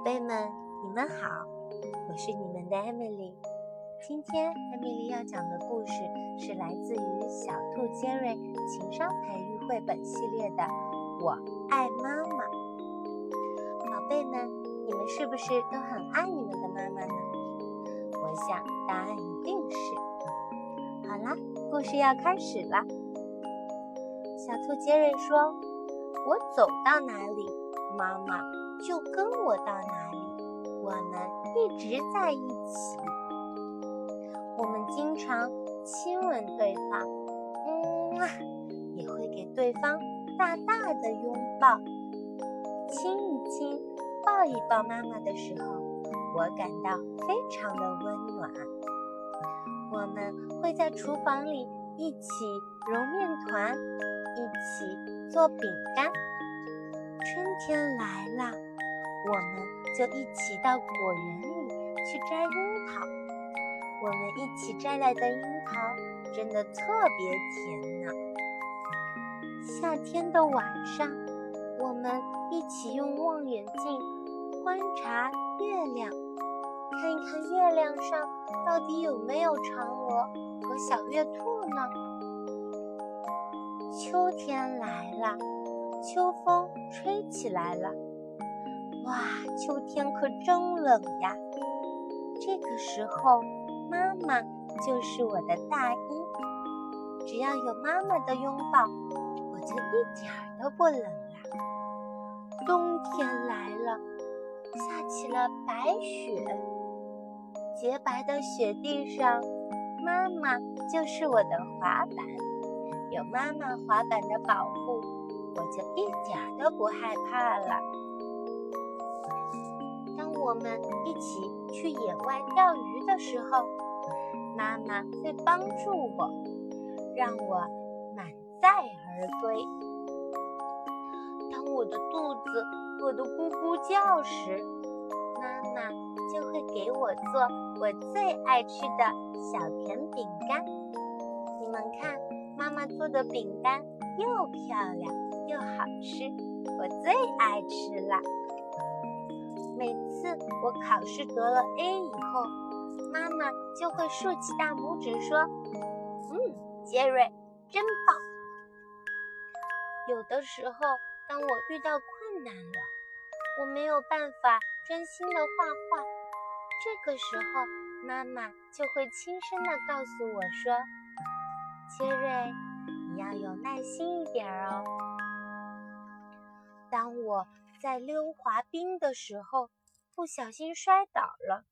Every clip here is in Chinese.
宝贝们，你们好，我是你们的 Emily。今天 Emily 要讲的故事是来自于小兔杰瑞情商培育绘本系列的《我爱妈妈》。宝贝们，你们是不是都很爱你们的妈妈呢？我想答案一定是。好啦，故事要开始啦！小兔杰瑞说：「我走到哪里，妈妈……」就跟我到哪里。”我们一直在一起，我们经常亲吻对方，嗯，也会给对方大大的拥抱，亲一亲，抱一抱妈妈的时候，我感到非常的温暖。我们会在厨房里一起揉面团，一起做饼干。春天来了，我们。就一起到果园里去摘樱桃。我们一起摘来的樱桃真的特别甜呢。夏天的晚上，我们一起用望远镜观察月亮，看一看月亮上到底有没有嫦娥和小月兔呢？秋天来了，秋风吹起来了。哇，秋天可真冷呀！这个时候，妈妈就是我的大衣。只要有妈妈的拥抱，我就一点儿都不冷了。冬天来了，下起了白雪，洁白的雪地上，妈妈就是我的滑板。有妈妈滑板的保护，我就一点儿都不害怕了。我们一起去野外钓鱼的时候，妈妈会帮助我，让我满载而归。当我的肚子饿得咕咕叫时，妈妈就会给我做我最爱吃的小甜饼干。你们看，妈妈做的饼干又漂亮又好吃，我最爱吃了。每次我考试得了 A 以后，妈妈就会竖起大拇指说：“嗯，杰瑞真棒。”有的时候，当我遇到困难了，我没有办法专心的画画，这个时候妈妈就会轻声的告诉我说：“杰瑞，你要有耐心一点哦。”当我在溜滑冰的时候，不小心摔倒了，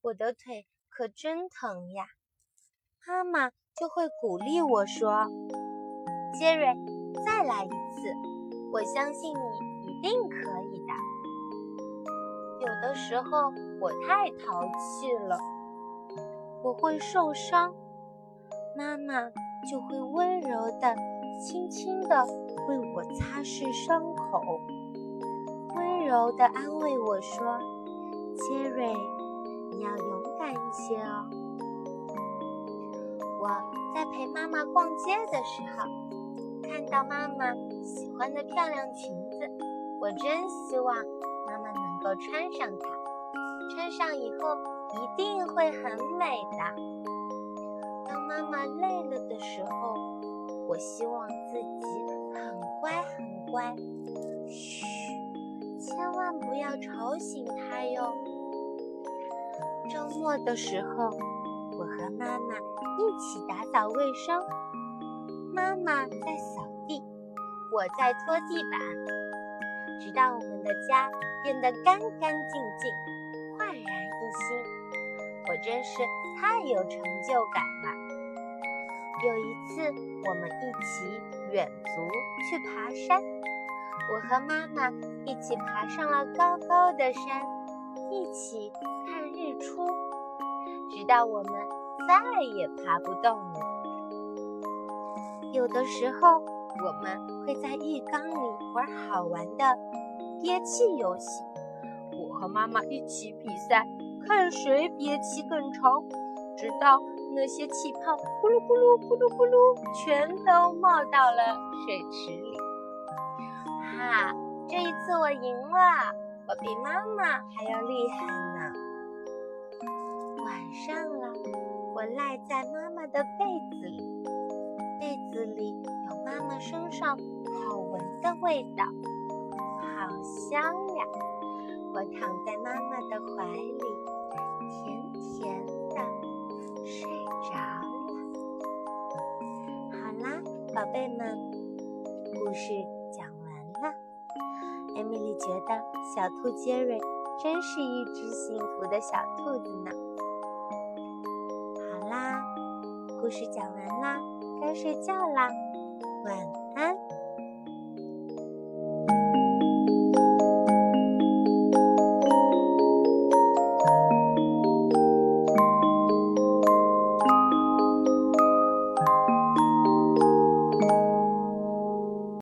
我的腿可真疼呀！妈妈就会鼓励我说：“杰瑞，再来一次，我相信你一定可以的。”有的时候我太淘气了，我会受伤，妈妈就会温柔的、轻轻的为我擦拭伤口。柔地安慰我说：“杰瑞，你要勇敢一些哦。”我在陪妈妈逛街的时候，看到妈妈喜欢的漂亮裙子，我真希望妈妈能够穿上它。穿上以后一定会很美的。当妈妈累了的时候，我希望自己很乖很乖。嘘。千万不要吵醒他哟。周末的时候，我和妈妈一起打扫卫生，妈妈在扫地，我在拖地板，直到我们的家变得干干净净、焕然一新。我真是太有成就感了。有一次，我们一起远足去爬山。我和妈妈一起爬上了高高的山，一起看日出，直到我们再也爬不动了。有的时候，我们会在浴缸里玩好玩的憋气游戏。我和妈妈一起比赛，看谁憋气更长，直到那些气泡咕噜咕噜咕噜咕噜全都冒到了水池里。啊！这一次我赢了，我比妈妈还要厉害呢。晚上了，我赖在妈妈的被子里，被子里有妈妈身上好闻的味道，好香呀！我躺在妈妈的怀里，甜甜的睡着了。好啦，宝贝们，故事。艾米丽觉得小兔杰瑞真是一只幸福的小兔子呢。好啦，故事讲完啦，该睡觉啦，晚安。